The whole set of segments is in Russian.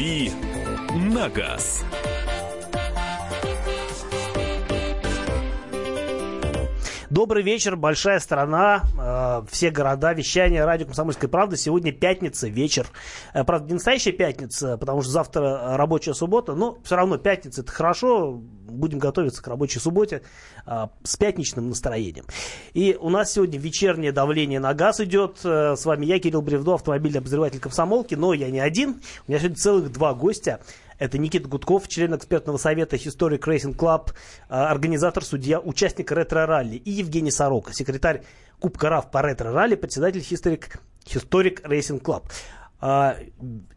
«Дави на газ». Добрый вечер, большая страна, э, все города, вещание, радио «Комсомольская правда». Сегодня пятница, вечер. Э, правда, не настоящая пятница, потому что завтра рабочая суббота, но все равно пятница – это хорошо. Будем готовиться к рабочей субботе э, с пятничным настроением. И у нас сегодня вечернее давление на газ идет. Э, с вами я, Кирилл Бревдо, автомобильный обозреватель комсомолки, но я не один. У меня сегодня целых два гостя. Это Никита Гудков, член экспертного совета Historic Racing Club, а, организатор, судья, участник ретро-ралли. И Евгений Сорока, секретарь Кубка РАФ по ретро-ралли, председатель Historic, Historic Racing Club.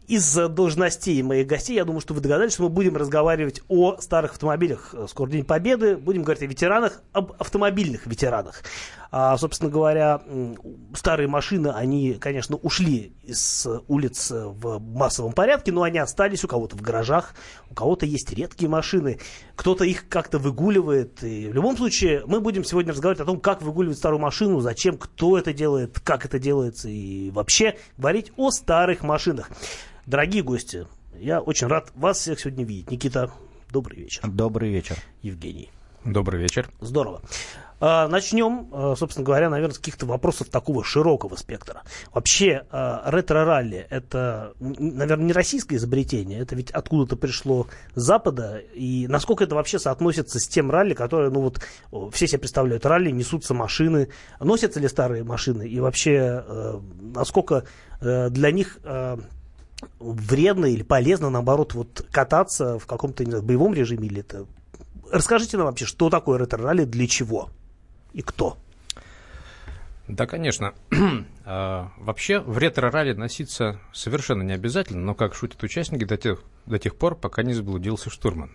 Из должностей моих гостей, я думаю, что вы догадались, что мы будем разговаривать о старых автомобилях. Скоро День Победы. Будем говорить о ветеранах, об автомобильных ветеранах. А, собственно говоря, старые машины, они, конечно, ушли из улиц в массовом порядке, но они остались у кого-то в гаражах, у кого-то есть редкие машины, кто-то их как-то выгуливает. И в любом случае, мы будем сегодня разговаривать о том, как выгуливать старую машину, зачем, кто это делает, как это делается, и вообще говорить о старых машинах. Дорогие гости, я очень рад вас всех сегодня видеть. Никита, добрый вечер. Добрый вечер. Евгений. Добрый вечер. Здорово. А, начнем, а, собственно говоря, наверное, с каких-то вопросов такого широкого спектра. Вообще, а, ретро-ралли – это, наверное, не российское изобретение, это ведь откуда-то пришло с Запада, и насколько это вообще соотносится с тем ралли, которое, ну вот, все себе представляют, ралли, несутся машины, носятся ли старые машины, и вообще, насколько для них вредно или полезно, наоборот, вот кататься в каком-то знаю, боевом режиме или это... Расскажите нам вообще, что такое ретро-ралли, для чего? и кто? Да, конечно. а, вообще в ретро-ралли носиться совершенно не обязательно, но, как шутят участники, до тех, до тех пор, пока не заблудился штурман.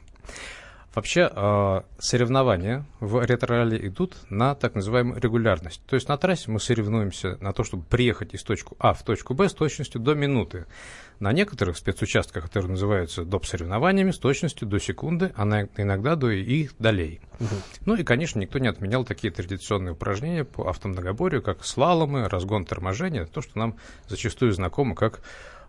Вообще э, соревнования в ретро-ралли идут на так называемую регулярность. То есть на трассе мы соревнуемся на то, чтобы приехать из точки А в точку Б с точностью до минуты. На некоторых спецучастках, которые называются доп. соревнованиями, с точностью до секунды, а иногда до и долей. Угу. Ну и, конечно, никто не отменял такие традиционные упражнения по автомногоборью, как слаломы, разгон торможения, то, что нам зачастую знакомо как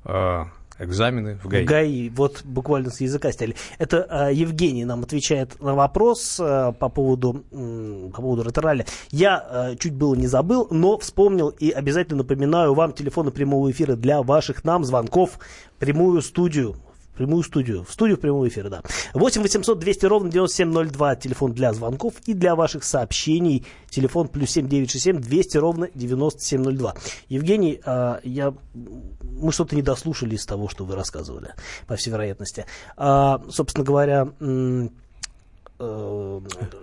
э, экзамены в ГАИ. ГАИ, вот буквально с языка стали. Это э, Евгений нам отвечает на вопрос э, по поводу, э, по поводу Роторалля. Я э, чуть было не забыл, но вспомнил и обязательно напоминаю вам телефоны прямого эфира для ваших нам звонков прямую студию прямую студию. В студию прямого эфира, да. 8 800 200 ровно 9702. Телефон для звонков и для ваших сообщений. Телефон плюс 7 967 200 ровно 9702. Евгений, а, я, мы что-то не дослушали из того, что вы рассказывали, по всей вероятности. А, собственно говоря, э,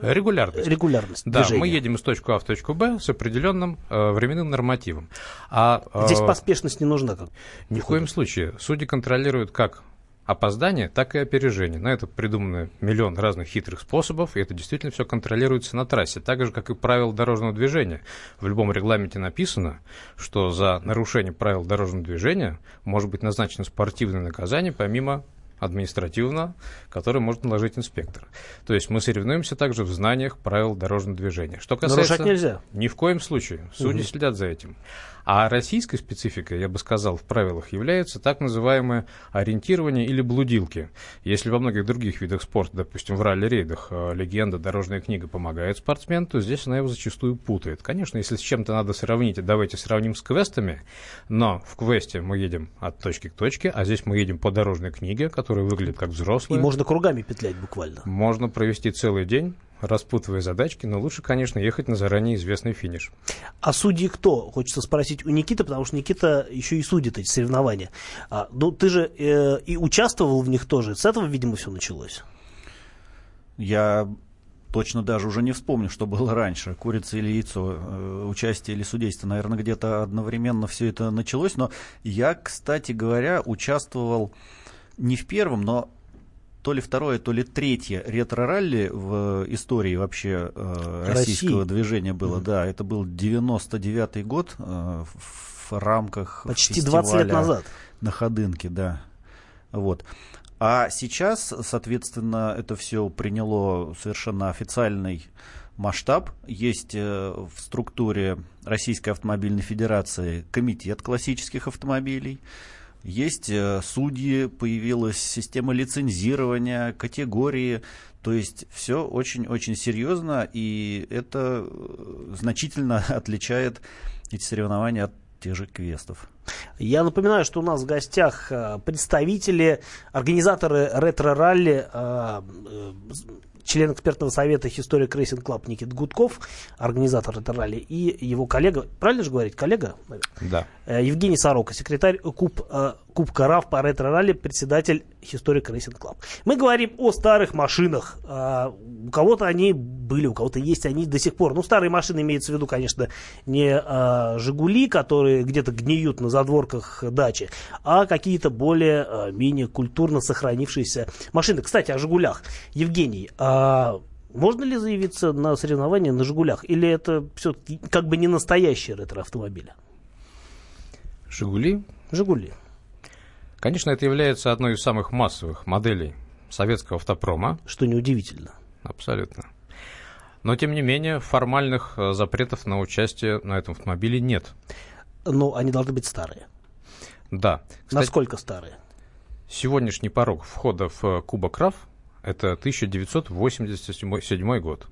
Регулярность. Регулярность. Да, движения. мы едем из точки А в точку Б с определенным э, временным нормативом. А, Здесь э, поспешность не нужна. Как ни в коем случае. Судьи контролируют как опоздание, так и опережение. На это придумано миллион разных хитрых способов, и это действительно все контролируется на трассе, так же, как и правила дорожного движения. В любом регламенте написано, что за нарушение правил дорожного движения может быть назначено спортивное наказание помимо административно, который может наложить инспектор. То есть мы соревнуемся также в знаниях правил дорожного движения. Что касается... Нарушать нельзя. Ни в коем случае. Судьи угу. следят за этим. А российской спецификой, я бы сказал, в правилах является так называемое ориентирование или блудилки. Если во многих других видах спорта, допустим, в ралли-рейдах, э, легенда, дорожная книга помогает спортсмену, то здесь она его зачастую путает. Конечно, если с чем-то надо сравнить, давайте сравним с квестами, но в квесте мы едем от точки к точке, а здесь мы едем по дорожной книге, которая выглядит как взрослая. И можно кругами петлять буквально. Можно провести целый день распутывая задачки, но лучше, конечно, ехать на заранее известный финиш. А судьи кто? Хочется спросить у Никиты, потому что Никита еще и судит эти соревнования. А, ну, ты же э, и участвовал в них тоже. С этого, видимо, все началось. Я точно даже уже не вспомню, что было раньше, курица или яйцо, э, участие или судейство. Наверное, где-то одновременно все это началось. Но я, кстати говоря, участвовал не в первом, но то ли второе, то ли третье ретро-ралли в истории вообще э, российского России. движения было. Mm-hmm. Да, это был 99-й год э, в рамках Почти 20 лет назад. На Ходынке, да. Вот. А сейчас, соответственно, это все приняло совершенно официальный масштаб. Есть э, в структуре Российской автомобильной федерации комитет классических автомобилей. Есть э, судьи, появилась система лицензирования, категории. То есть все очень-очень серьезно, и это э, значительно отличает эти соревнования от тех же квестов. Я напоминаю, что у нас в гостях э, представители, организаторы ретро-ралли, член экспертного совета Historic Racing Club Никит Гудков, организатор этого ралли, и его коллега, правильно же говорить, коллега? Да. Э, Евгений Сорока, секретарь Куб, э, Кубка РАВ по ретро-ралли, председатель Historic Racing Club. Мы говорим о старых машинах. Э, у кого-то они были, у кого-то есть они до сих пор. Ну, старые машины имеется в виду, конечно, не «Жигули», которые где-то гниют на задворках дачи, а какие-то более, менее культурно сохранившиеся машины. Кстати, о «Жигулях». Евгений, можно ли заявиться на соревнования на «Жигулях»? Или это все как бы не настоящие ретро-автомобили? «Жигули»? «Жигули». Конечно, это является одной из самых массовых моделей советского автопрома. Что неудивительно. Абсолютно. Но, тем не менее, формальных э, запретов на участие на этом автомобиле нет. Но они должны быть старые. Да. Кстати, Насколько старые? Сегодняшний порог входа в э, Кубок РАФ это 1987 год.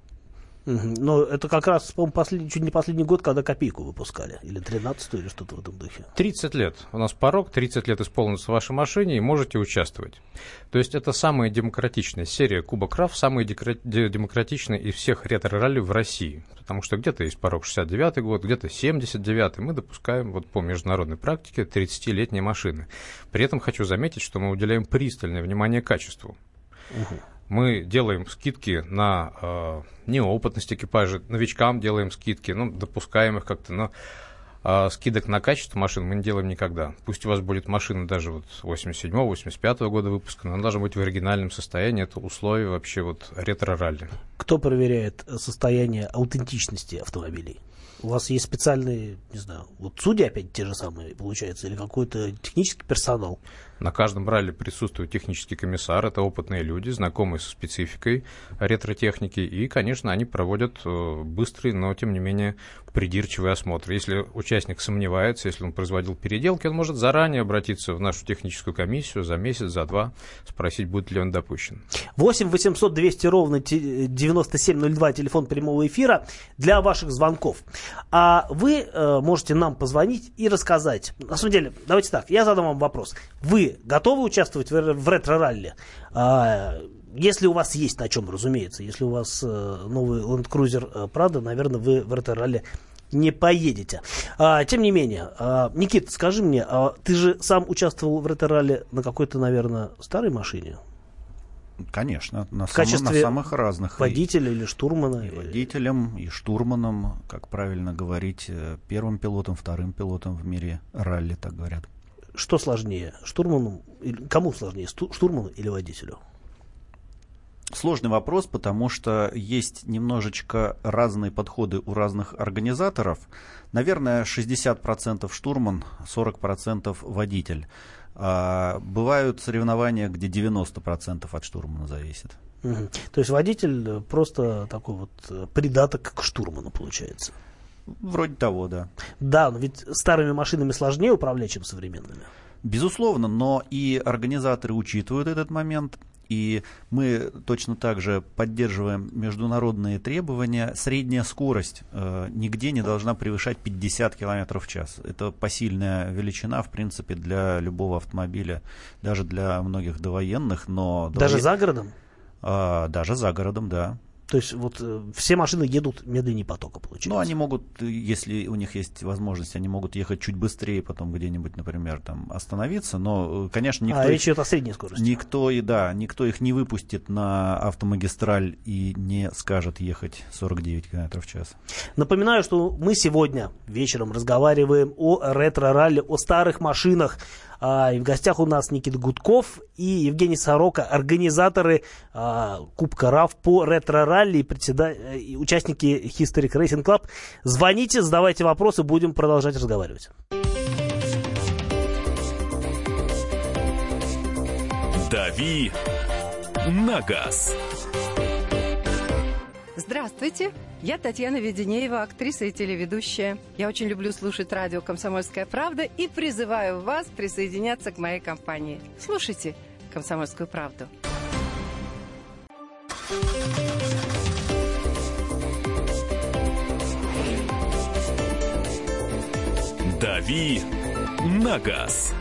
Но это как раз, по-моему, послед... чуть не последний год, когда копейку выпускали. Или 13 или что-то в этом духе. 30 лет. У нас порог, 30 лет исполнится в вашей машине, и можете участвовать. То есть это самая демократичная серия Кубок РАФ, самая демократичная из всех ретро-ралли в России. Потому что где-то есть порог 69 год, где-то 79 Мы допускаем вот по международной практике 30-летние машины. При этом хочу заметить, что мы уделяем пристальное внимание качеству. Угу. Мы делаем скидки на э, неопытность экипажа, новичкам делаем скидки, ну, допускаем их как-то, но э, скидок на качество машин мы не делаем никогда. Пусть у вас будет машина даже вот 87-85 года выпуска, но она должна быть в оригинальном состоянии. Это условие вообще вот ретро-ралли. Кто проверяет состояние аутентичности автомобилей? У вас есть специальные, не знаю, вот судьи опять те же самые, получается, или какой-то технический персонал? На каждом ралли присутствует технический комиссар, это опытные люди, знакомые со спецификой ретро-техники, и, конечно, они проводят э, быстрый, но, тем не менее, придирчивый осмотр. Если участник сомневается, если он производил переделки, он может заранее обратиться в нашу техническую комиссию за месяц, за два, спросить, будет ли он допущен. 8 800 200 ровно 9702, телефон прямого эфира для ваших звонков. А вы э, можете нам позвонить и рассказать. На самом деле, давайте так, я задам вам вопрос. Вы готовы участвовать в, ретро-ралли? А, если у вас есть на чем, разумеется. Если у вас э, новый Land Cruiser э, Prado, наверное, вы в ретро-ралли не поедете. А, тем не менее, а, Никит, скажи мне, а ты же сам участвовал в ретро-ралли на какой-то, наверное, старой машине? Конечно, на, в сам, качестве на самых разных. Водителя или штурмана? И водителем, и штурманом, как правильно говорить, э, первым пилотом, вторым пилотом в мире ралли, так говорят что сложнее, штурману, кому сложнее, штурману или водителю? Сложный вопрос, потому что есть немножечко разные подходы у разных организаторов. Наверное, 60% штурман, 40% водитель. А бывают соревнования, где 90% от штурмана зависит. Угу. То есть водитель просто такой вот э, придаток к штурману получается. Вроде того, да. Да, но ведь старыми машинами сложнее управлять, чем современными. Безусловно, но и организаторы учитывают этот момент. И мы точно так же поддерживаем международные требования. Средняя скорость э, нигде не должна превышать 50 км в час. Это посильная величина, в принципе, для любого автомобиля, даже для многих довоенных. Но даже довоен... за городом? А, даже за городом, да. То есть вот э, все машины едут медленнее потока, получается. Ну, они могут, если у них есть возможность, они могут ехать чуть быстрее, потом где-нибудь, например, там остановиться. Но, э, конечно, никто... А, речь идет о средней скорости. Никто, и да, никто их не выпустит на автомагистраль и не скажет ехать 49 км в час. Напоминаю, что мы сегодня вечером разговариваем о ретро-ралли, о старых машинах, и в гостях у нас Никита Гудков и Евгений Сорока, организаторы а, Кубка РАВ по ретро-ралли и, председа... и участники Historic Racing Club. Звоните, задавайте вопросы, будем продолжать разговаривать. «Дави на газ». Здравствуйте, Я Татьяна Веденеева, актриса и телеведущая. Я очень люблю слушать радио «Комсомольская правда» и призываю вас присоединяться к моей компании. Слушайте «Комсомольскую правду». «Дави на газ».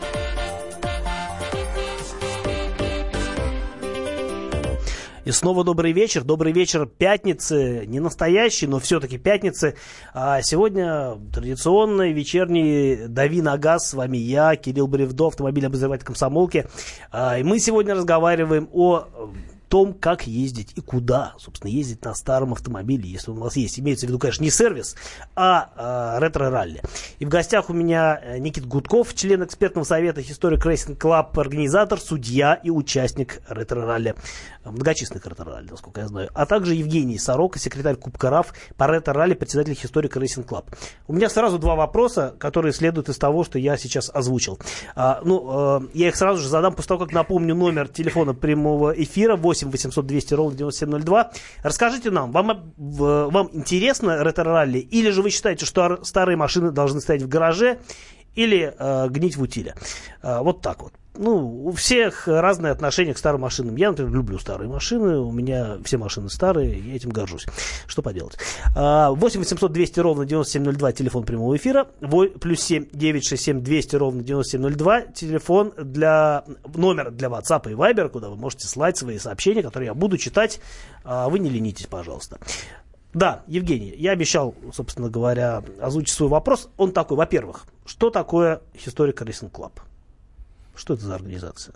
И снова добрый вечер. Добрый вечер пятницы. Не настоящий, но все-таки пятницы. А сегодня традиционный вечерний «Дави на газ». С вами я, Кирилл Бревдо, автомобильный обозреватель комсомолки. А, и мы сегодня разговариваем о том, как ездить и куда, собственно, ездить на старом автомобиле, если он у вас есть. Имеется в виду, конечно, не сервис, а э, ретро-ралли. И в гостях у меня э, Никит Гудков, член экспертного совета Historic Racing Club, организатор, судья и участник ретро-ралли, многочисленных ретро-ралли, насколько я знаю, а также Евгений Сорока, секретарь Кубка РАФ по ретро-ралли, председатель Historic Racing Club. У меня сразу два вопроса, которые следуют из того, что я сейчас озвучил. А, ну, э, я их сразу же задам после того, как напомню номер телефона прямого эфира 8 8 800 200 ровно 9702. Расскажите нам, вам, вам интересно ретро-ралли или же вы считаете, что старые машины должны стоять в гараже или э, гнить в утиле? Э, вот так вот ну, у всех разные отношения к старым машинам. Я, например, люблю старые машины, у меня все машины старые, я этим горжусь. Что поделать. 8 800 200 ровно 9702, телефон прямого эфира, плюс 7 967 200 ровно 9702, телефон для, номер для WhatsApp и Viber, куда вы можете слать свои сообщения, которые я буду читать. А вы не ленитесь, пожалуйста. Да, Евгений, я обещал, собственно говоря, озвучить свой вопрос. Он такой, во-первых, что такое Historic Racing Club? Что это за организация?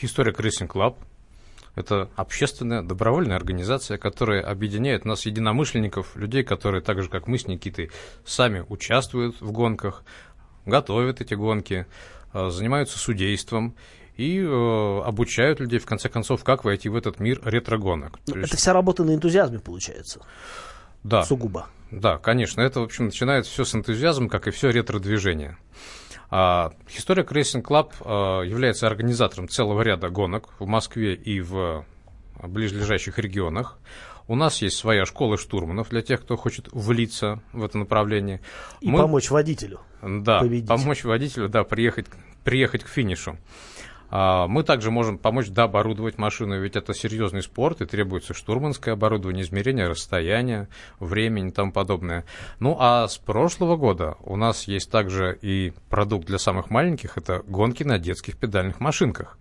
Historic Racing Club – это общественная добровольная организация, которая объединяет нас, единомышленников, людей, которые так же, как мы с Никитой, сами участвуют в гонках, готовят эти гонки, э, занимаются судейством и э, обучают людей, в конце концов, как войти в этот мир ретро-гонок. Это есть... вся работа на энтузиазме получается? Да. Сугубо? Да, конечно. Это, в общем, начинается все с энтузиазма, как и все ретро-движение. А, Historic Racing Club а, является организатором целого ряда гонок в Москве и в ближайших регионах. У нас есть своя школа штурманов для тех, кто хочет влиться в это направление. И Мы... помочь водителю. Да, победить. помочь водителю, да, приехать, приехать к финишу. А, мы также можем помочь дооборудовать машину, ведь это серьезный спорт, и требуется штурманское оборудование, измерение расстояния, времени и тому подобное. Ну а с прошлого года у нас есть также и продукт для самых маленьких, это гонки на детских педальных машинках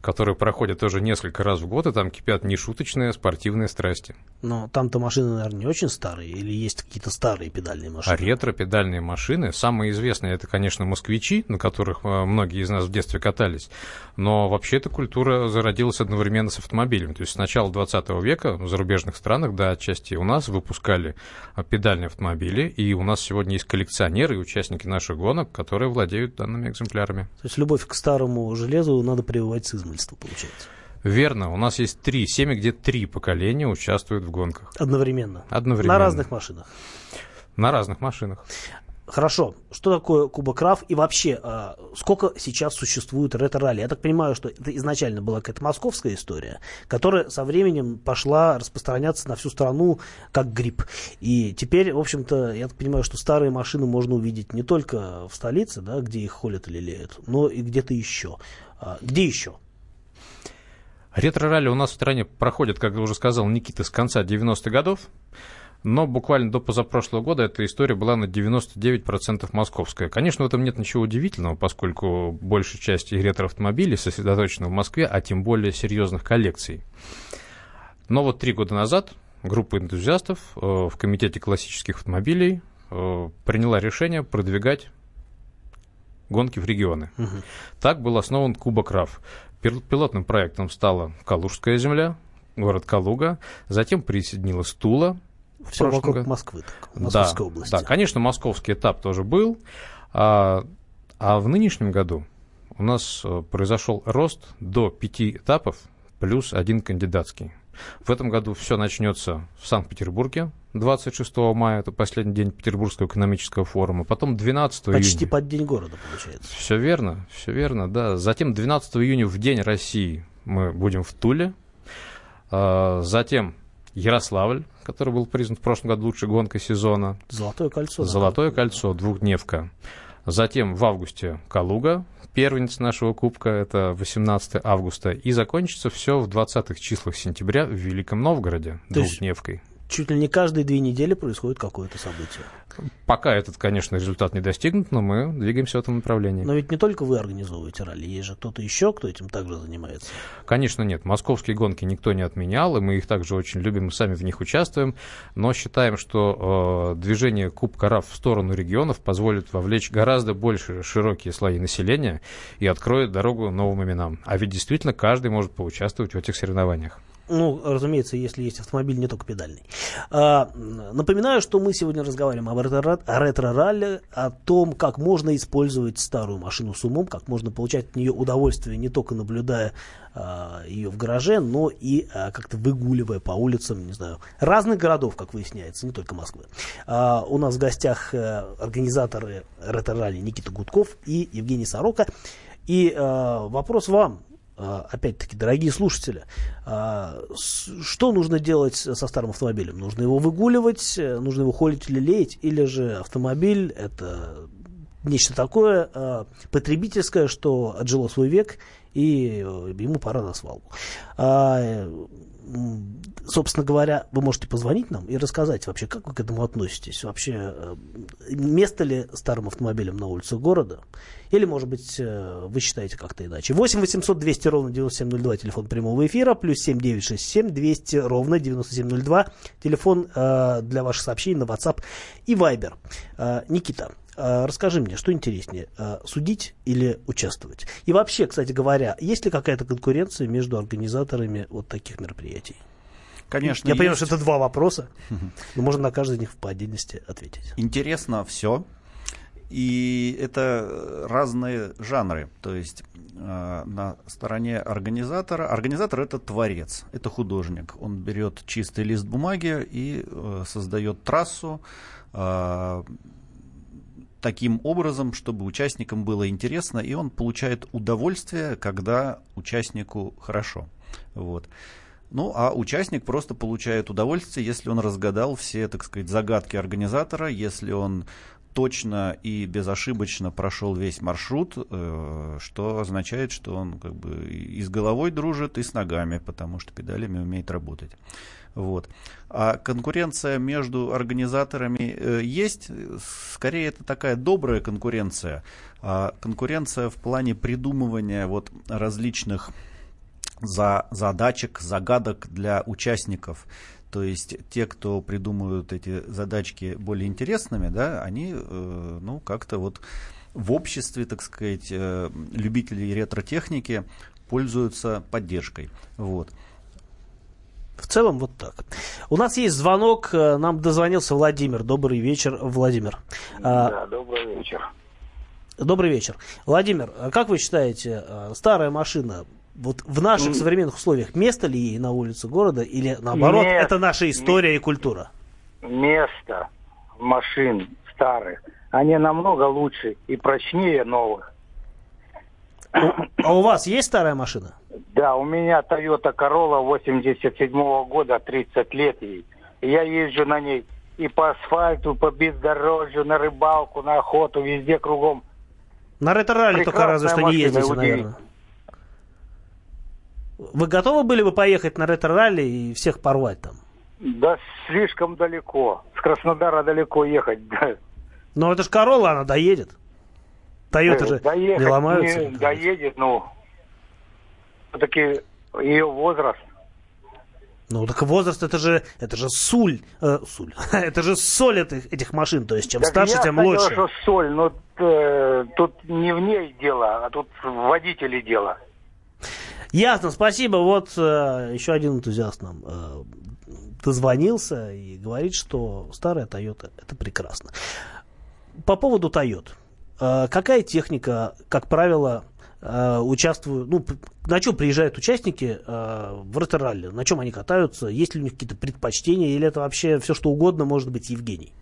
которые проходят тоже несколько раз в год, и там кипят нешуточные спортивные страсти. Но там-то машины, наверное, не очень старые, или есть какие-то старые педальные машины? А ретро-педальные машины, самые известные, это, конечно, москвичи, на которых э, многие из нас в детстве катались, но вообще эта культура зародилась одновременно с автомобилем. То есть с начала 20 века в зарубежных странах, да, отчасти у нас выпускали э, педальные автомобили, и у нас сегодня есть коллекционеры и участники наших гонок, которые владеют данными экземплярами. То есть любовь к старому железу надо прививать с измольства, получается? Верно. У нас есть три семьи, где три поколения участвуют в гонках. Одновременно? Одновременно. На разных машинах? На разных машинах. Хорошо, что такое Кубок РАФ и вообще, э, сколько сейчас существует ретро-ралли? Я так понимаю, что это изначально была какая-то московская история, которая со временем пошла распространяться на всю страну как грипп. И теперь, в общем-то, я так понимаю, что старые машины можно увидеть не только в столице, да, где их холят и лелеют, но и где-то еще. А, где еще? Ретро-ралли у нас в стране проходит, как уже сказал Никита, с конца 90-х годов. Но буквально до позапрошлого года эта история была на 99% московская. Конечно, в этом нет ничего удивительного, поскольку большая часть ретро-автомобилей сосредоточена в Москве, а тем более серьезных коллекций. Но вот три года назад группа энтузиастов э, в Комитете классических автомобилей э, приняла решение продвигать гонки в регионы. Угу. Так был основан Кубок РАФ. Пилотным проектом стала Калужская земля, город Калуга, затем присоединилась Тула, все вокруг году. Москвы, так, Московской да, области. Да, конечно, московский этап тоже был. А, а в нынешнем году у нас э, произошел рост до пяти этапов плюс один кандидатский. В этом году все начнется в Санкт-Петербурге 26 мая, это последний день Петербургского экономического форума, потом 12 июня. Почти под день города, получается. Все верно, все верно, да. Затем 12 июня в День России мы будем в Туле. А, затем Ярославль, который был признан в прошлом году лучшей гонкой сезона. Золотое кольцо. Золотое кольцо, двухдневка. Затем в августе Калуга, первенец нашего кубка, это 18 августа. И закончится все в 20-х числах сентября в Великом Новгороде, То есть двухдневкой чуть ли не каждые две недели происходит какое-то событие. Пока этот, конечно, результат не достигнут, но мы двигаемся в этом направлении. Но ведь не только вы организовываете ралли, есть же кто-то еще, кто этим также занимается. Конечно, нет. Московские гонки никто не отменял, и мы их также очень любим, и сами в них участвуем. Но считаем, что э, движение Кубка РАФ в сторону регионов позволит вовлечь гораздо больше широкие слои населения и откроет дорогу новым именам. А ведь действительно каждый может поучаствовать в этих соревнованиях. Ну, разумеется, если есть автомобиль, не только педальный. А, напоминаю, что мы сегодня разговариваем об ретро-ралли, о том, как можно использовать старую машину с умом, как можно получать от нее удовольствие, не только наблюдая а, ее в гараже, но и а, как-то выгуливая по улицам, не знаю, разных городов, как выясняется, не только Москвы. А, у нас в гостях а, организаторы ретро-ралли Никита Гудков и Евгений Сорока. И а, вопрос вам, опять-таки, дорогие слушатели, а, что нужно делать со старым автомобилем? Нужно его выгуливать, нужно его холить или леять, или же автомобиль это нечто такое а, потребительское, что отжило свой век, и ему пора на свалку собственно говоря, вы можете позвонить нам и рассказать вообще, как вы к этому относитесь. Вообще, э, место ли старым автомобилем на улице города? Или, может быть, э, вы считаете как-то иначе? 8 800 200 ровно 9702, телефон прямого эфира, плюс 7 967 200 ровно 9702, телефон э, для ваших сообщений на WhatsApp и Viber. Э, Никита, расскажи мне, что интереснее, э, судить или участвовать? И вообще, кстати говоря, есть ли какая-то конкуренция между организаторами вот таких мероприятий? Конечно, Я есть. понимаю, что это два вопроса, но можно на каждый из них по отдельности ответить. Интересно все. И это разные жанры. То есть э, на стороне организатора. Организатор это творец, это художник. Он берет чистый лист бумаги и э, создает трассу э, таким образом, чтобы участникам было интересно, и он получает удовольствие, когда участнику хорошо. Вот. Ну, а участник просто получает удовольствие, если он разгадал все, так сказать, загадки организатора, если он точно и безошибочно прошел весь маршрут, э, что означает, что он как бы и с головой дружит, и с ногами, потому что педалями умеет работать. Вот. А конкуренция между организаторами э, есть, скорее это такая добрая конкуренция, а конкуренция в плане придумывания вот различных за задачек, загадок для участников. То есть те, кто придумывают эти задачки более интересными, да, они, э, ну, как-то вот в обществе, так сказать, э, любителей ретро-техники пользуются поддержкой. Вот. В целом вот так. У нас есть звонок, э, нам дозвонился Владимир. Добрый вечер, Владимир. А, да, добрый вечер. Добрый вечер. Владимир, а как вы считаете, э, старая машина вот в наших современных условиях место ли ей на улице города или наоборот Нет, это наша история и культура? Место машин старых, они намного лучше и прочнее новых. А у вас есть старая машина? Да, у меня Toyota Corolla 87 -го года, 30 лет ей. Я езжу на ней и по асфальту, по бездорожью, на рыбалку, на охоту, везде кругом. На ретро-ралли только разве что не ездите, наверное. Вы готовы были бы поехать на ретро-ралли и всех порвать там? Да слишком далеко. С Краснодара далеко ехать. Да. Но это же Королла, она доедет. Тойоты же доехать не ломаются. Не, доедет, ну, все-таки ее возраст. Ну так возраст это же это же суль, э, суль. это же соль этих, этих машин, то есть чем так старше, тем дело, лучше. что соль, но э, тут не в ней дело, а тут в водителе дело. Ясно, спасибо. Вот э, еще один энтузиаст нам э, дозвонился и говорит, что старая Toyota это прекрасно. По поводу Toyota. Э, какая техника, как правило, э, участвуют, ну, на чем приезжают участники э, в ретро-ралли? На чем они катаются? Есть ли у них какие-то предпочтения? Или это вообще все, что угодно может быть Евгений?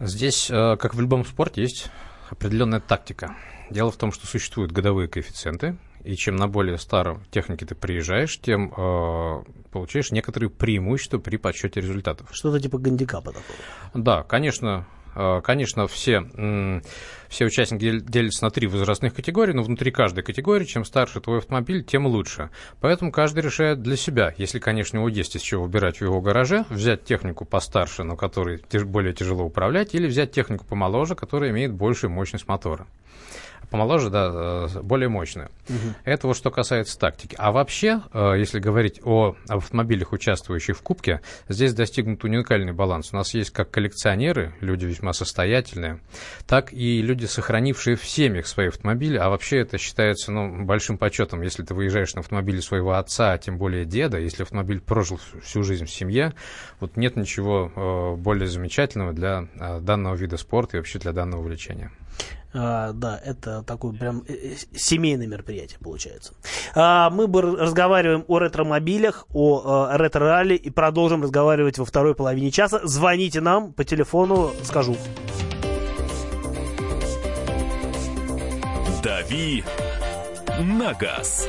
Здесь, э, как в любом спорте, есть определенная тактика. Дело в том, что существуют годовые коэффициенты, и чем на более старом технике ты приезжаешь, тем э, получаешь некоторые преимущества при подсчете результатов. Что-то типа гандикапа такого. Да, конечно, конечно, все, все участники делятся на три возрастных категории, но внутри каждой категории, чем старше твой автомобиль, тем лучше. Поэтому каждый решает для себя, если, конечно, у него есть из чего выбирать в его гараже, взять технику постарше, но которой более тяжело управлять, или взять технику помоложе, которая имеет большую мощность мотора помоложе, да, э, более мощную. Угу. Это вот что касается тактики. А вообще, э, если говорить о автомобилях, участвующих в Кубке, здесь достигнут уникальный баланс. У нас есть как коллекционеры, люди весьма состоятельные, так и люди, сохранившие в семьях свои автомобили. А вообще это считается ну, большим почетом, если ты выезжаешь на автомобиле своего отца, а тем более деда, если автомобиль прожил всю жизнь в семье, вот нет ничего э, более замечательного для данного вида спорта и вообще для данного увлечения. А, да, это такое прям э, э, семейное мероприятие получается. А, мы разговариваем о ретромобилях, о а, ретро-ралли и продолжим разговаривать во второй половине часа. Звоните нам по телефону, скажу. Дави на газ.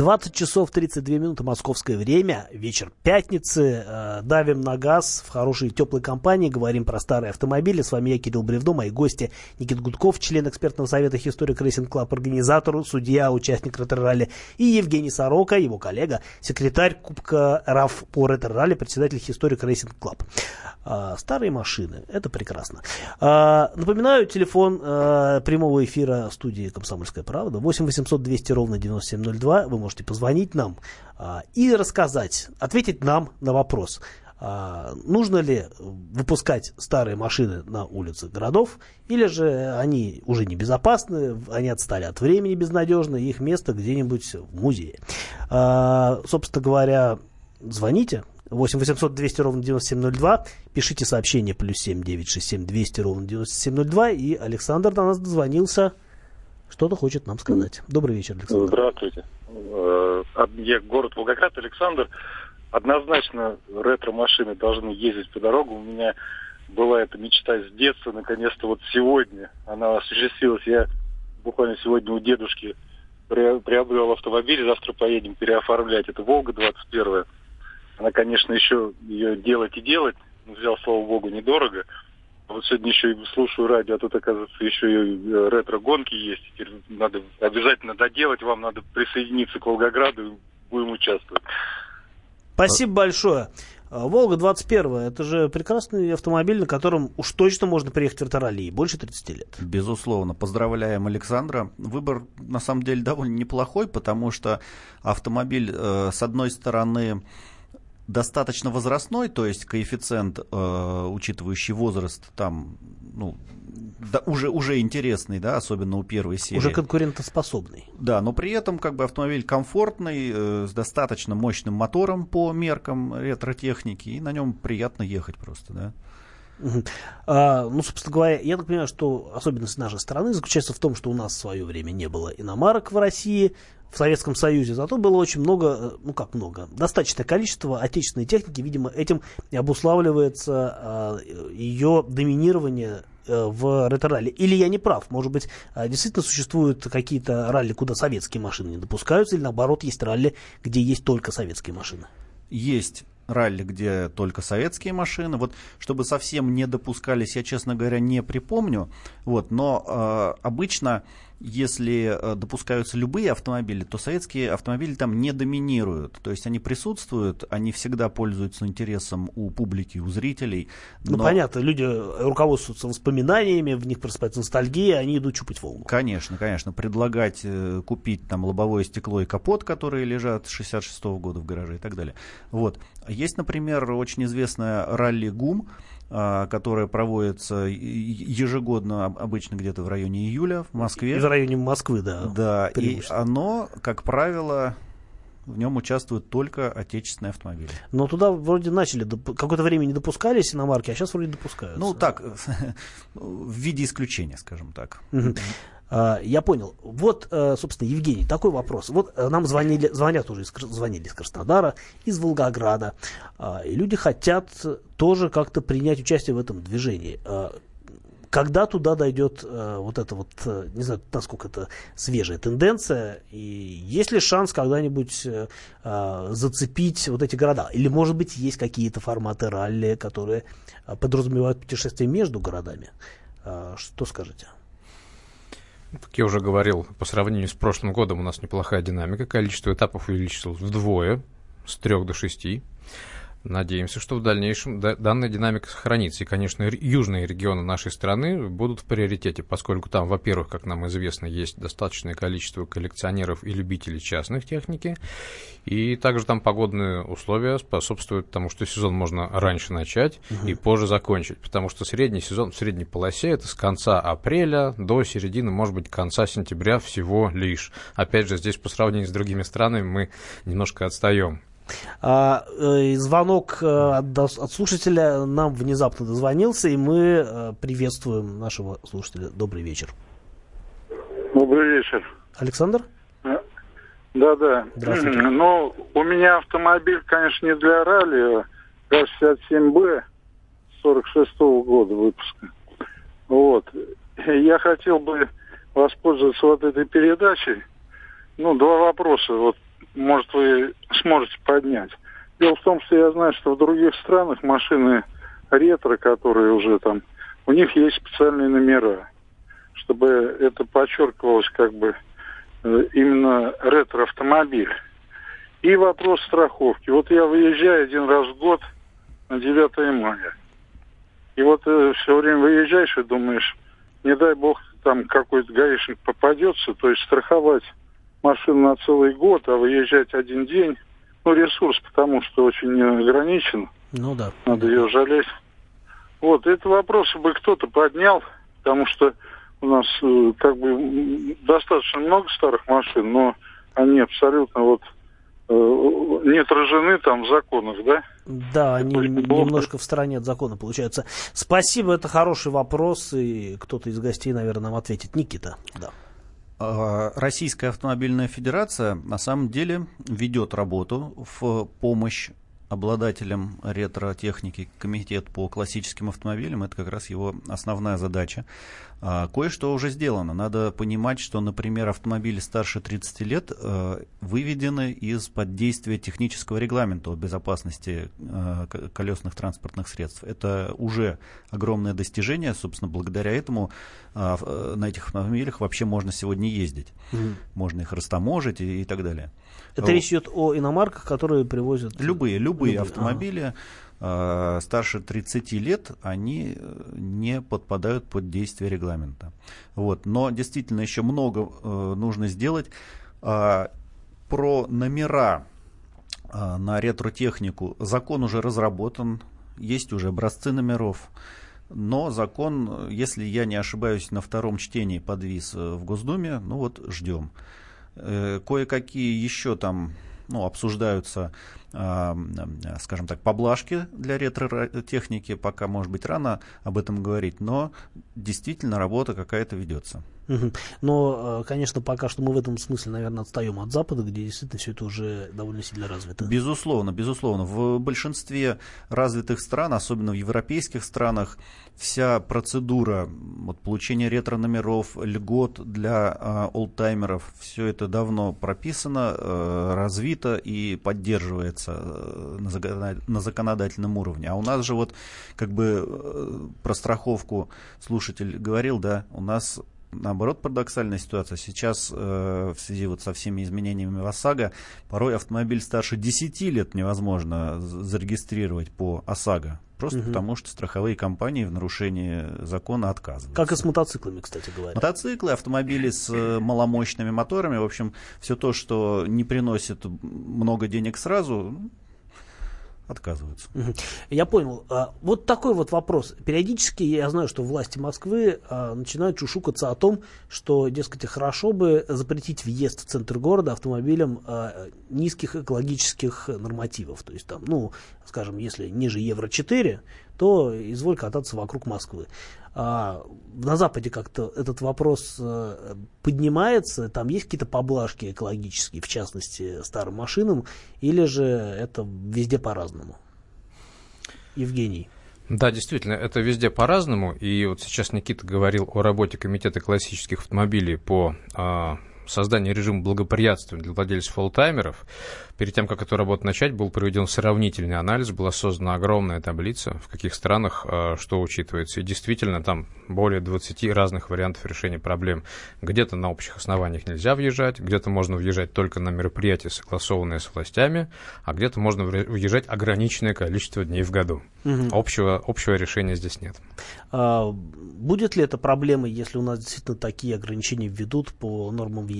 20 часов 32 минуты московское время, вечер пятницы. Э, давим на газ в хорошей теплой компании, говорим про старые автомобили. С вами я, Кирилл Бревдо, мои гости Никит Гудков, член экспертного совета Historic Racing Club, организатор, судья, участник ретро-ралли, и Евгений Сорока, его коллега, секретарь Кубка РАФ по ретро-ралли, председатель Historic Racing Club. Э, старые машины, это прекрасно. Э, напоминаю, телефон прямого эфира студии «Комсомольская правда» 8 800 200 ровно 9702. Вы можете можете позвонить нам а, и рассказать, ответить нам на вопрос, а, нужно ли выпускать старые машины на улицы городов, или же они уже небезопасны, они отстали от времени безнадежно, и их место где-нибудь в музее. А, собственно говоря, звоните, 8 800 200 ровно 9702. Пишите сообщение плюс 7 967 200 ровно 9702. И Александр до нас дозвонился. Что-то хочет нам сказать. Добрый вечер, Александр. Здравствуйте. Э, я город Волгоград, Александр. Однозначно ретро-машины должны ездить по дорогу. У меня была эта мечта с детства. Наконец-то вот сегодня она осуществилась. Я буквально сегодня у дедушки приобрел автомобиль. Завтра поедем переоформлять. Это Волга 21 Она, конечно, еще ее делать и делать. Взял, слава богу, недорого. Вот сегодня еще и слушаю радио, а тут, оказывается, еще и э, ретро-гонки есть. Теперь надо обязательно доделать, вам надо присоединиться к Волгограду, и будем участвовать. Спасибо большое. А, Волга 21 это же прекрасный автомобиль, на котором уж точно можно приехать в Ретарали, больше 30 лет. Безусловно. Поздравляем Александра. Выбор на самом деле довольно неплохой, потому что автомобиль, э, с одной стороны, достаточно возрастной, то есть коэффициент, э, учитывающий возраст, там, ну, да, уже, уже интересный, да, особенно у первой серии. Уже конкурентоспособный. Да, но при этом как бы автомобиль комфортный, э, с достаточно мощным мотором по меркам ретро-техники, и на нем приятно ехать просто, да. А, ну, собственно говоря, я так понимаю, что особенность нашей страны заключается в том, что у нас в свое время не было иномарок в России, в Советском Союзе, зато было очень много, э, ну как много, достаточное количество отечественной техники, видимо, этим обуславливается э, ее доминирование э, в ретро-ралли. Или я не прав, может быть, э, действительно существуют какие-то ралли, куда советские машины не допускаются, или наоборот, есть ралли, где есть только советские машины? Есть ралли, где только советские машины. Вот, чтобы совсем не допускались, я, честно говоря, не припомню. Вот, но э, обычно если э, допускаются любые автомобили, то советские автомобили там не доминируют. То есть они присутствуют, они всегда пользуются интересом у публики, у зрителей. Ну, понятно, люди руководствуются воспоминаниями, в них просыпается ностальгия, они идут чупать волну. Конечно, конечно. Предлагать э, купить там лобовое стекло и капот, которые лежат с 66 -го года в гараже и так далее. Вот. Есть, например, очень известная ралли ГУМ, которая проводится ежегодно, обычно где-то в районе июля в Москве. И в районе Москвы, да. Да, и оно, как правило, в нем участвуют только отечественные автомобили. Но туда вроде начали, какое-то время не допускались иномарки, а сейчас вроде допускаются. Ну так, в виде исключения, скажем так. А, я понял. Вот, э, собственно, Евгений, такой вопрос. Вот э, нам звонили, звонят уже, из, звонили из Краснодара, из Волгограда, а, и люди хотят тоже как-то принять участие в этом движении. А, когда туда дойдет э, вот это вот, не знаю, насколько это свежая тенденция, и есть ли шанс когда-нибудь зацепить вот эти города? Или, может быть, есть какие-то форматы ралли, которые подразумевают путешествия между городами? Что скажете? Как я уже говорил, по сравнению с прошлым годом у нас неплохая динамика. Количество этапов увеличилось вдвое, с трех до шести. Надеемся, что в дальнейшем данная динамика сохранится. И, конечно, южные регионы нашей страны будут в приоритете, поскольку там, во-первых, как нам известно, есть достаточное количество коллекционеров и любителей частных техники. И также там погодные условия способствуют тому, что сезон можно раньше начать угу. и позже закончить. Потому что средний сезон в средней полосе это с конца апреля до середины, может быть, конца сентября всего лишь. Опять же, здесь по сравнению с другими странами мы немножко отстаем. А, э, звонок э, от, слушателя нам внезапно дозвонился, и мы э, приветствуем нашего слушателя. Добрый вечер. Добрый вечер. Александр? Да, да. Здравствуйте. Ну, у меня автомобиль, конечно, не для ралли, а 67Б 46 -го года выпуска. Вот. Я хотел бы воспользоваться вот этой передачей. Ну, два вопроса. Вот может, вы сможете поднять. Дело в том, что я знаю, что в других странах машины ретро, которые уже там, у них есть специальные номера, чтобы это подчеркивалось как бы э, именно ретро-автомобиль. И вопрос страховки. Вот я выезжаю один раз в год на 9 мая. И вот э, все время выезжаешь и думаешь, не дай бог там какой-то гаишник попадется, то есть страховать машину на целый год, а выезжать один день, ну, ресурс, потому что очень ограничен. Ну да. Надо да. ее жалеть. Вот, это вопрос бы кто-то поднял, потому что у нас э, как бы достаточно много старых машин, но они абсолютно вот э, не отражены там в законах, да? Да, они немножко в стороне от закона получаются. Спасибо, это хороший вопрос, и кто-то из гостей, наверное, нам ответит. Никита, да. А, Российская автомобильная федерация на самом деле ведет работу в помощь обладателем ретро-техники комитет по классическим автомобилям. Это как раз его основная задача. А, кое-что уже сделано. Надо понимать, что, например, автомобили старше 30 лет э, выведены из-под действия технического регламента о безопасности э, колесных транспортных средств. Это уже огромное достижение. Собственно, благодаря этому э, на этих автомобилях вообще можно сегодня ездить. Mm-hmm. Можно их растаможить и, и так далее. Это речь идет о иномарках, которые привозят... Любые, любые, любые. автомобили. А. старше 30 лет, они э, не подпадают под действие регламента. Вот. Но действительно еще много э, нужно сделать. А, про номера а, на ретро-технику закон уже разработан, есть уже образцы номеров. Но закон, если я не ошибаюсь, на втором чтении подвис э, в Госдуме, ну вот ждем. Э, кое-какие еще там ну, обсуждаются, э, скажем так, поблажки для ретро-техники. Пока, может быть, рано об этом говорить, но действительно работа какая-то ведется. Но, э, конечно, пока что мы в этом смысле, наверное, отстаем от Запада, где действительно все это уже довольно сильно развито. Безусловно, безусловно. В большинстве развитых стран, особенно в европейских странах, вся процедура вот, получения ретро-номеров, льгот для э, олдтаймеров, все это давно прописано, э, развито и поддерживается э, на, законодательном уровне. А у нас же вот как бы э, про страховку слушатель говорил, да, у нас наоборот парадоксальная ситуация. Сейчас э, в связи вот со всеми изменениями в ОСАГО порой автомобиль старше 10 лет невозможно зарегистрировать по ОСАГО. Просто угу. потому, что страховые компании в нарушении закона отказывают. Как и с мотоциклами, кстати говоря. Мотоциклы, автомобили с э, маломощными моторами, в общем, все то, что не приносит много денег сразу, отказываются. Я понял. А, вот такой вот вопрос. Периодически я знаю, что власти Москвы а, начинают чушукаться о том, что, дескать, хорошо бы запретить въезд в центр города автомобилям а, низких экологических нормативов. То есть там, ну, скажем, если ниже Евро-4, то изволь кататься вокруг Москвы. А, на Западе как-то этот вопрос а, поднимается, там есть какие-то поблажки экологические, в частности, старым машинам, или же это везде по-разному? Евгений. Да, действительно, это везде по-разному. И вот сейчас Никита говорил о работе Комитета классических автомобилей по а, созданию режима благоприятствия для владельцев олдтаймеров. Перед тем, как эту работу начать, был проведен сравнительный анализ, была создана огромная таблица, в каких странах э, что учитывается. И действительно, там более 20 разных вариантов решения проблем. Где-то на общих основаниях нельзя въезжать, где-то можно въезжать только на мероприятия, согласованные с властями, а где-то можно въезжать ограниченное количество дней в году. Угу. Общего, общего решения здесь нет. А, будет ли это проблемой, если у нас действительно такие ограничения введут по нормам въезда?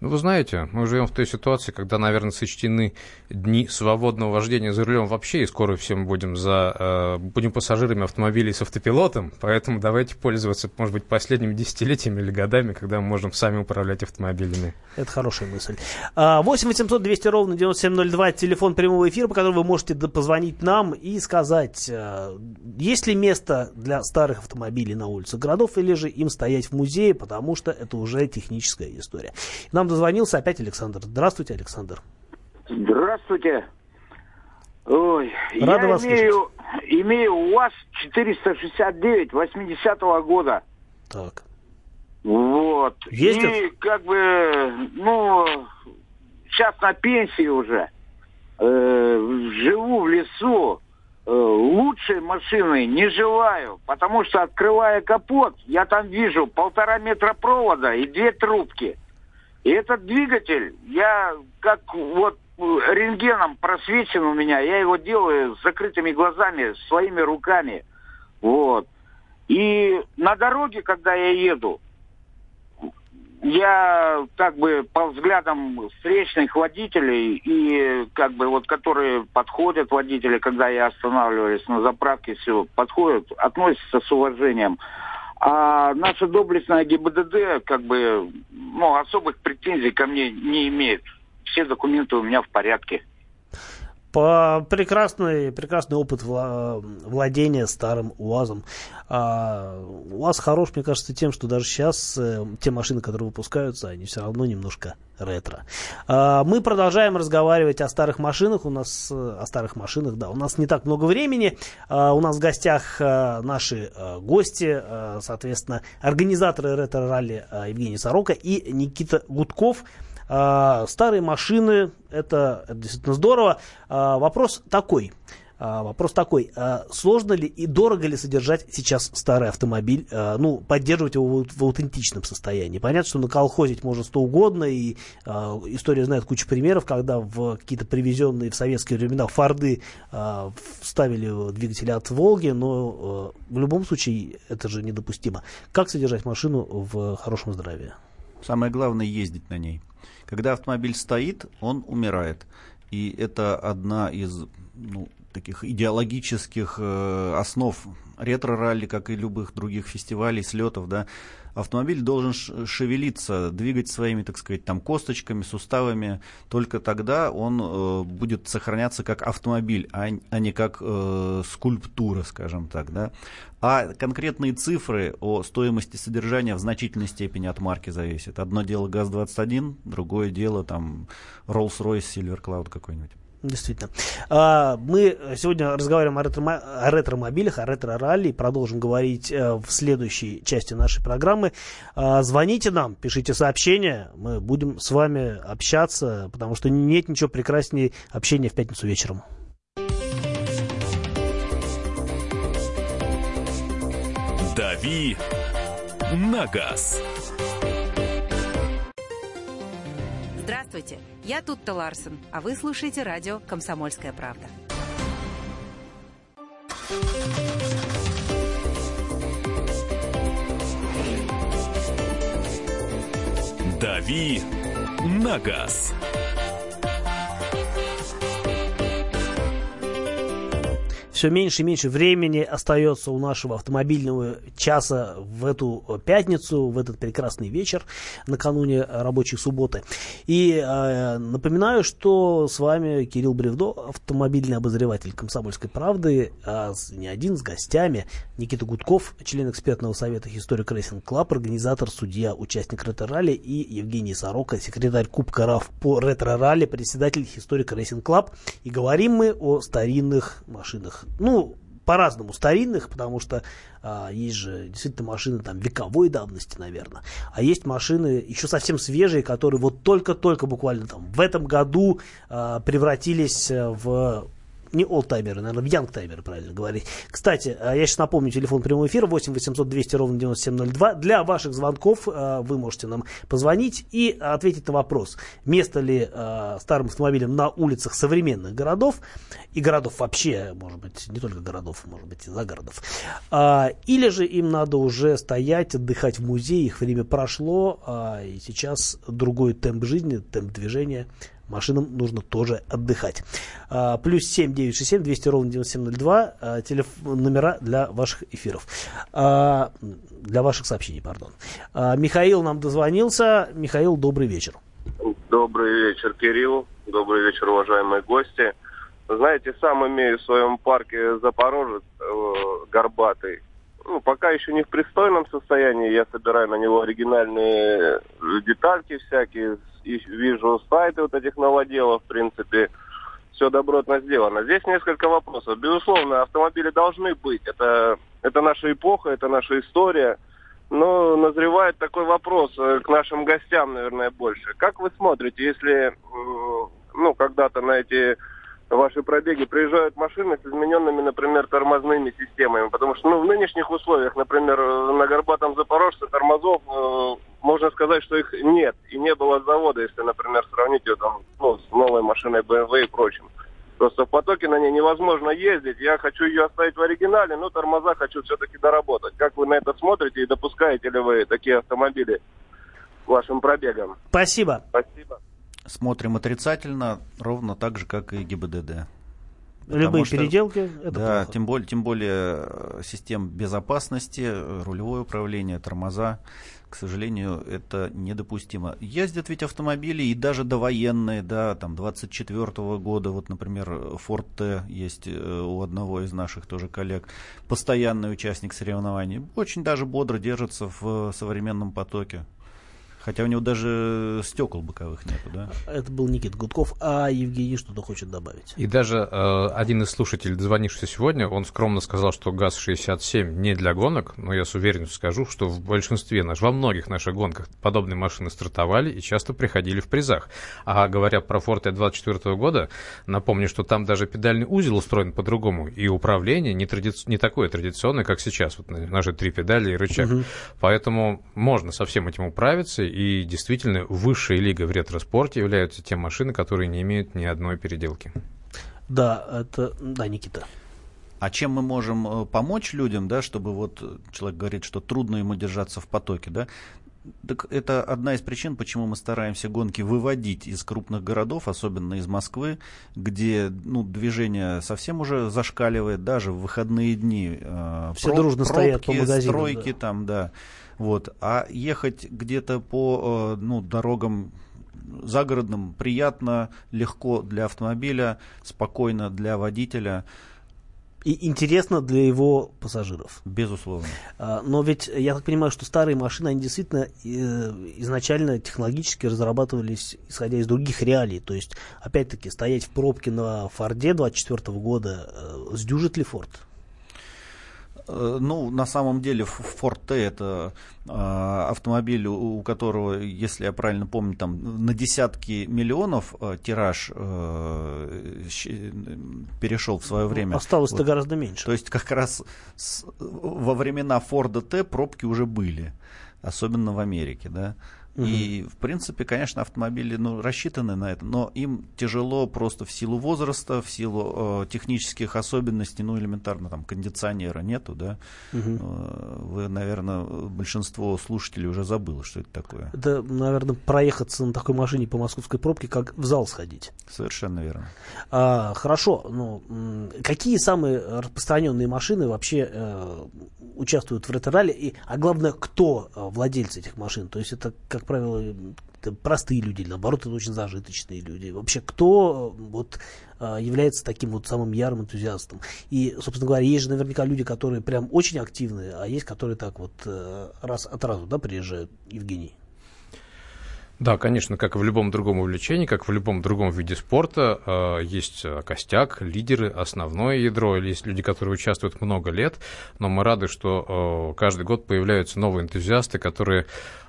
Ну, вы знаете, мы живем в той ситуации, когда, наверное, сочтены дни свободного вождения за рулем вообще, и скоро все мы будем, за, э, будем пассажирами автомобилей с автопилотом, поэтому давайте пользоваться, может быть, последними десятилетиями или годами, когда мы можем сами управлять автомобилями. Это хорошая мысль. 8 800 200 ровно 9702, телефон прямого эфира, по которому вы можете позвонить нам и сказать, э, есть ли место для старых автомобилей на улице городов, или же им стоять в музее, потому что это уже техническая история. Нам дозвонился опять Александр. Здравствуйте, Александр. Здравствуйте. Ой, Рада я вас имею, имею УАЗ 469 80-го года. Так. Вот. Ездит? И как бы, ну, сейчас на пенсии уже. Э, живу в лесу. Э, лучшей машины не желаю, потому что открывая капот, я там вижу полтора метра провода и две трубки. И этот двигатель, я как вот рентгеном просвечен у меня, я его делаю с закрытыми глазами, своими руками. Вот. И на дороге, когда я еду, я как бы по взглядам встречных водителей и как бы вот которые подходят водители, когда я останавливаюсь на заправке, все подходят, относятся с уважением. А наша доблестная ГИБДД как бы ну, особых претензий ко мне не имеет. Все документы у меня в порядке. По прекрасный, прекрасный опыт владения старым УАЗом. А, УАЗ хорош, мне кажется, тем, что даже сейчас э, те машины, которые выпускаются, они все равно немножко ретро. А, мы продолжаем разговаривать о старых машинах. У нас э, о старых машинах, да, у нас не так много времени. А, у нас в гостях наши гости, соответственно, организаторы ретро-ралли Евгений Сорока и Никита Гудков. А, старые машины, это, это действительно здорово. А, вопрос такой. А, вопрос такой, сложно ли и дорого ли содержать сейчас старый автомобиль, ну, поддерживать его в, аутентичном состоянии? Понятно, что наколхозить можно что угодно, и история знает кучу примеров, когда в какие-то привезенные в советские времена Форды вставили двигатели от Волги, но в любом случае это же недопустимо. Как содержать машину в хорошем здравии? Самое главное ездить на ней. Когда автомобиль стоит, он умирает. И это одна из ну, таких идеологических э, основ ретро-ралли, как и любых других фестивалей, слетов, да, автомобиль должен шевелиться, двигать своими, так сказать, там косточками, суставами. Только тогда он э, будет сохраняться как автомобиль, а, а не как э, скульптура, скажем так, да. А конкретные цифры о стоимости содержания в значительной степени от марки зависят. Одно дело ГАЗ-21, другое дело там Rolls-Royce Silver Cloud какой-нибудь. Действительно. А, мы сегодня разговариваем о, ретро, о ретро-мобилях, о ретро-ралли. Продолжим говорить э, в следующей части нашей программы. А, звоните нам, пишите сообщения. Мы будем с вами общаться, потому что нет ничего прекраснее общения в пятницу вечером. «Дави на газ». Здравствуйте, я Тутта Ларсен, а вы слушаете радио «Комсомольская правда». «Дави на газ». Все меньше и меньше времени остается у нашего автомобильного часа в эту пятницу, в этот прекрасный вечер, накануне рабочей субботы. И э, напоминаю, что с вами Кирилл Бревдо, автомобильный обозреватель «Комсомольской правды», а не один, с гостями. Никита Гудков, член экспертного совета «Historic Racing Club», организатор, судья, участник ретро-ралли и Евгений Сорока, секретарь Кубка РАФ по ретро-ралли, председатель «Historic Racing Club». И говорим мы о старинных машинах ну, по-разному старинных, потому что а, есть же действительно машины там вековой давности, наверное. А есть машины еще совсем свежие, которые вот только-только буквально там в этом году а, превратились э, в не олдтаймеры, наверное, янгтаймеры, правильно говорить. Кстати, э, я сейчас напомню, телефон прямого эфира 8 800 200 ровно 9702. Для ваших звонков э, вы можете нам позвонить и ответить на вопрос, место ли э, старым автомобилям на улицах современных городов и городов вообще, может быть, не только городов, может быть, и загородов. А, или же им надо уже стоять, отдыхать в музее, их время прошло, а, и сейчас другой темп жизни, темп движения машинам нужно тоже отдыхать. А, плюс 7 967 200 ровно 9702 а, телефон, номера для ваших эфиров. А, для ваших сообщений, пардон. А, Михаил нам дозвонился. Михаил, добрый вечер. Добрый вечер, Кирилл. Добрый вечер, уважаемые гости. Знаете, сам имею в своем парке Запорожец э, горбатый. Ну, пока еще не в пристойном состоянии. Я собираю на него оригинальные детальки всякие, вижу сайты вот этих новоделов, в принципе, все добротно сделано. Здесь несколько вопросов. Безусловно, автомобили должны быть. Это, это наша эпоха, это наша история. Но назревает такой вопрос э, к нашим гостям, наверное, больше. Как вы смотрите, если ну, когда-то на эти ваши пробеги приезжают машины с измененными, например, тормозными системами. Потому что ну, в нынешних условиях, например, на горбатом Запорожце тормозов, э, можно сказать, что их нет. И не было завода, если, например, сравнить ее там, ну, с новой машиной BMW и прочим. Просто в потоке на ней невозможно ездить. Я хочу ее оставить в оригинале, но тормоза хочу все-таки доработать. Как вы на это смотрите и допускаете ли вы такие автомобили вашим пробегам? Спасибо. Спасибо смотрим отрицательно, ровно так же, как и ГИБДД. Любые что, переделки это Да, плохо. тем более, тем более э, систем безопасности, рулевое управление, тормоза, к сожалению, это недопустимо. Ездят ведь автомобили и даже довоенные, да, там 24 -го года, вот, например, Ford T есть э, у одного из наших тоже коллег, постоянный участник соревнований, очень даже бодро держится в современном потоке. Хотя у него даже стекол боковых нету, да? Это был Никит Гудков, а Евгений что-то хочет добавить. И даже э, один из слушателей, звонивший сегодня, он скромно сказал, что ГАЗ-67 не для гонок, но я с уверенностью скажу, что в большинстве, наш, во многих наших гонках подобные машины стартовали и часто приходили в призах. А говоря про Форте 24 года, напомню, что там даже педальный узел устроен по-другому, и управление не, тради... не такое традиционное, как сейчас, вот наши три педали и рычаг. Угу. Поэтому можно со всем этим управиться и действительно высшая лига в ретро-спорте являются те машины, которые не имеют ни одной переделки. Да, это... Да, Никита. А чем мы можем э, помочь людям, да, чтобы вот человек говорит, что трудно ему держаться в потоке, да? Так это одна из причин, почему мы стараемся гонки выводить из крупных городов, особенно из Москвы, где ну, движение совсем уже зашкаливает, даже в выходные дни. Э, Все проб, дружно пробки, стоят по магазинам. Стройки да. там, да. Вот. А ехать где-то по э, ну, дорогам загородным приятно, легко для автомобиля, спокойно для водителя. И интересно для его пассажиров. Безусловно. А, но ведь я так понимаю, что старые машины, они действительно э, изначально технологически разрабатывались, исходя из других реалий. То есть, опять-таки, стоять в пробке на Форде 24 года, э, сдюжит ли Форд? Э, ну, на самом деле, Ford T это э, автомобиль, у которого, если я правильно помню, там на десятки миллионов э, тираж э, перешел в свое время. Осталось-то вот. гораздо меньше. То есть как раз с, во времена Ford T пробки уже были, особенно в Америке, да. Угу. И, в принципе, конечно, автомобили ну, рассчитаны на это, но им тяжело просто в силу возраста, в силу э, технических особенностей, ну, элементарно, там, кондиционера нету, да. Угу. Вы, наверное, большинство слушателей уже забыло, что это такое. Это, наверное, проехаться на такой машине по московской пробке, как в зал сходить. Совершенно верно. А, хорошо, ну, какие самые распространенные машины вообще э, участвуют в ретро-ралли, и, а главное, кто э, владельцы этих машин? То есть это, как правило, это простые люди, наоборот, это очень зажиточные люди. Вообще, кто э, вот э, является таким вот самым ярым энтузиастом? И, собственно говоря, есть же наверняка люди, которые прям очень активные, а есть, которые так вот раз от разу, да, приезжают, Евгений? Да, конечно, как и в любом другом увлечении, как в любом другом виде спорта, э, есть костяк, лидеры, основное ядро, или есть люди, которые участвуют много лет, но мы рады, что э, каждый год появляются новые энтузиасты, которые э,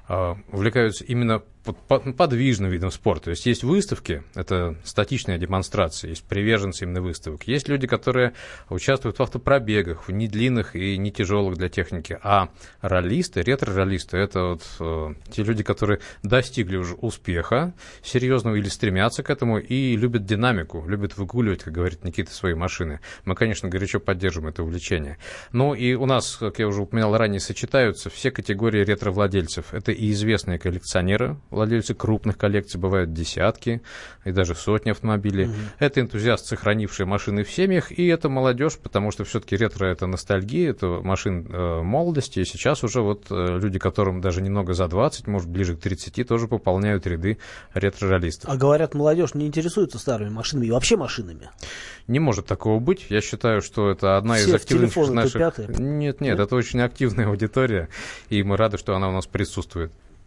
увлекаются именно подвижным видом спорта. То есть есть выставки, это статичная демонстрация, есть приверженцы именно выставок. Есть люди, которые участвуют в автопробегах, в не длинных и не тяжелых для техники. А ролисты, ретро-ролисты, это вот э, те люди, которые достигли уже успеха серьезного или стремятся к этому и любят динамику, любят выгуливать, как говорит Никита, свои машины. Мы, конечно, горячо поддерживаем это увлечение. Ну и у нас, как я уже упоминал ранее, сочетаются все категории ретро-владельцев. Это и известные коллекционеры, владельцы крупных коллекций, бывают десятки и даже сотни автомобилей. Mm-hmm. Это энтузиасты, сохранившие машины в семьях, и это молодежь, потому что все-таки ретро это ностальгия, это машин э, молодости, и сейчас уже вот э, люди, которым даже немного за 20, может ближе к 30, тоже пополняют ряды ретро-ролистов. А говорят, молодежь не интересуется старыми машинами и вообще машинами. Не может такого быть. Я считаю, что это одна Все из активных наших... Нет, нет, нет, это очень активная аудитория, и мы рады, что она у нас присутствует.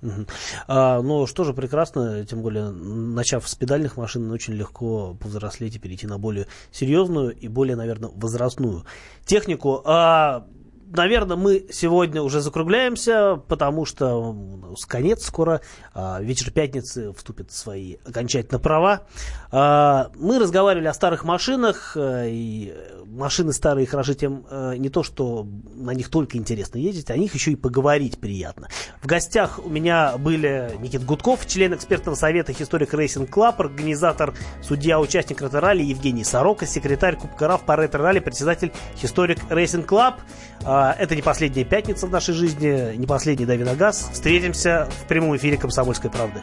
Угу. А, ну, что же прекрасно, тем более, начав с педальных машин, очень легко повзрослеть и перейти на более серьезную и более, наверное, возрастную технику. А, наверное, мы сегодня уже закругляемся, потому что с конец скоро. А, вечер пятницы вступит в свои окончательно права. А, мы разговаривали о старых машинах, а, и машины старые хороши тем а, не то, что на них только интересно ездить, о них еще и поговорить приятно. В гостях у меня были Никит Гудков, член экспертного совета Historic Racing Club, организатор, судья, участник ретро-ралли Евгений Сорока, секретарь Кубка РАФ по ретро-ралли, председатель Historic Racing Club. А, это не последняя пятница в нашей жизни, не последний «Дави на газ». Встретимся в прямом эфире «Комсомольской правды».